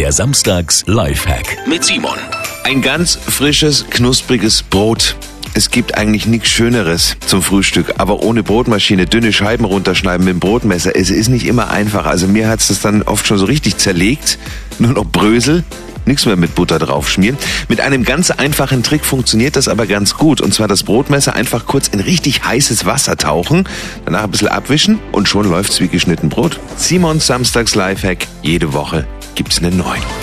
Der Samstags Lifehack mit Simon. Ein ganz frisches, knuspriges Brot. Es gibt eigentlich nichts Schöneres zum Frühstück, aber ohne Brotmaschine dünne Scheiben runterschneiden mit dem Brotmesser. Es ist nicht immer einfach. Also mir hat's das dann oft schon so richtig zerlegt. Nur noch Brösel. Nichts mehr mit Butter draufschmieren. Mit einem ganz einfachen Trick funktioniert das aber ganz gut. Und zwar das Brotmesser einfach kurz in richtig heißes Wasser tauchen, danach ein bisschen abwischen und schon läuft's wie geschnitten Brot. Simons Samstags Lifehack. Jede Woche gibt's einen neuen.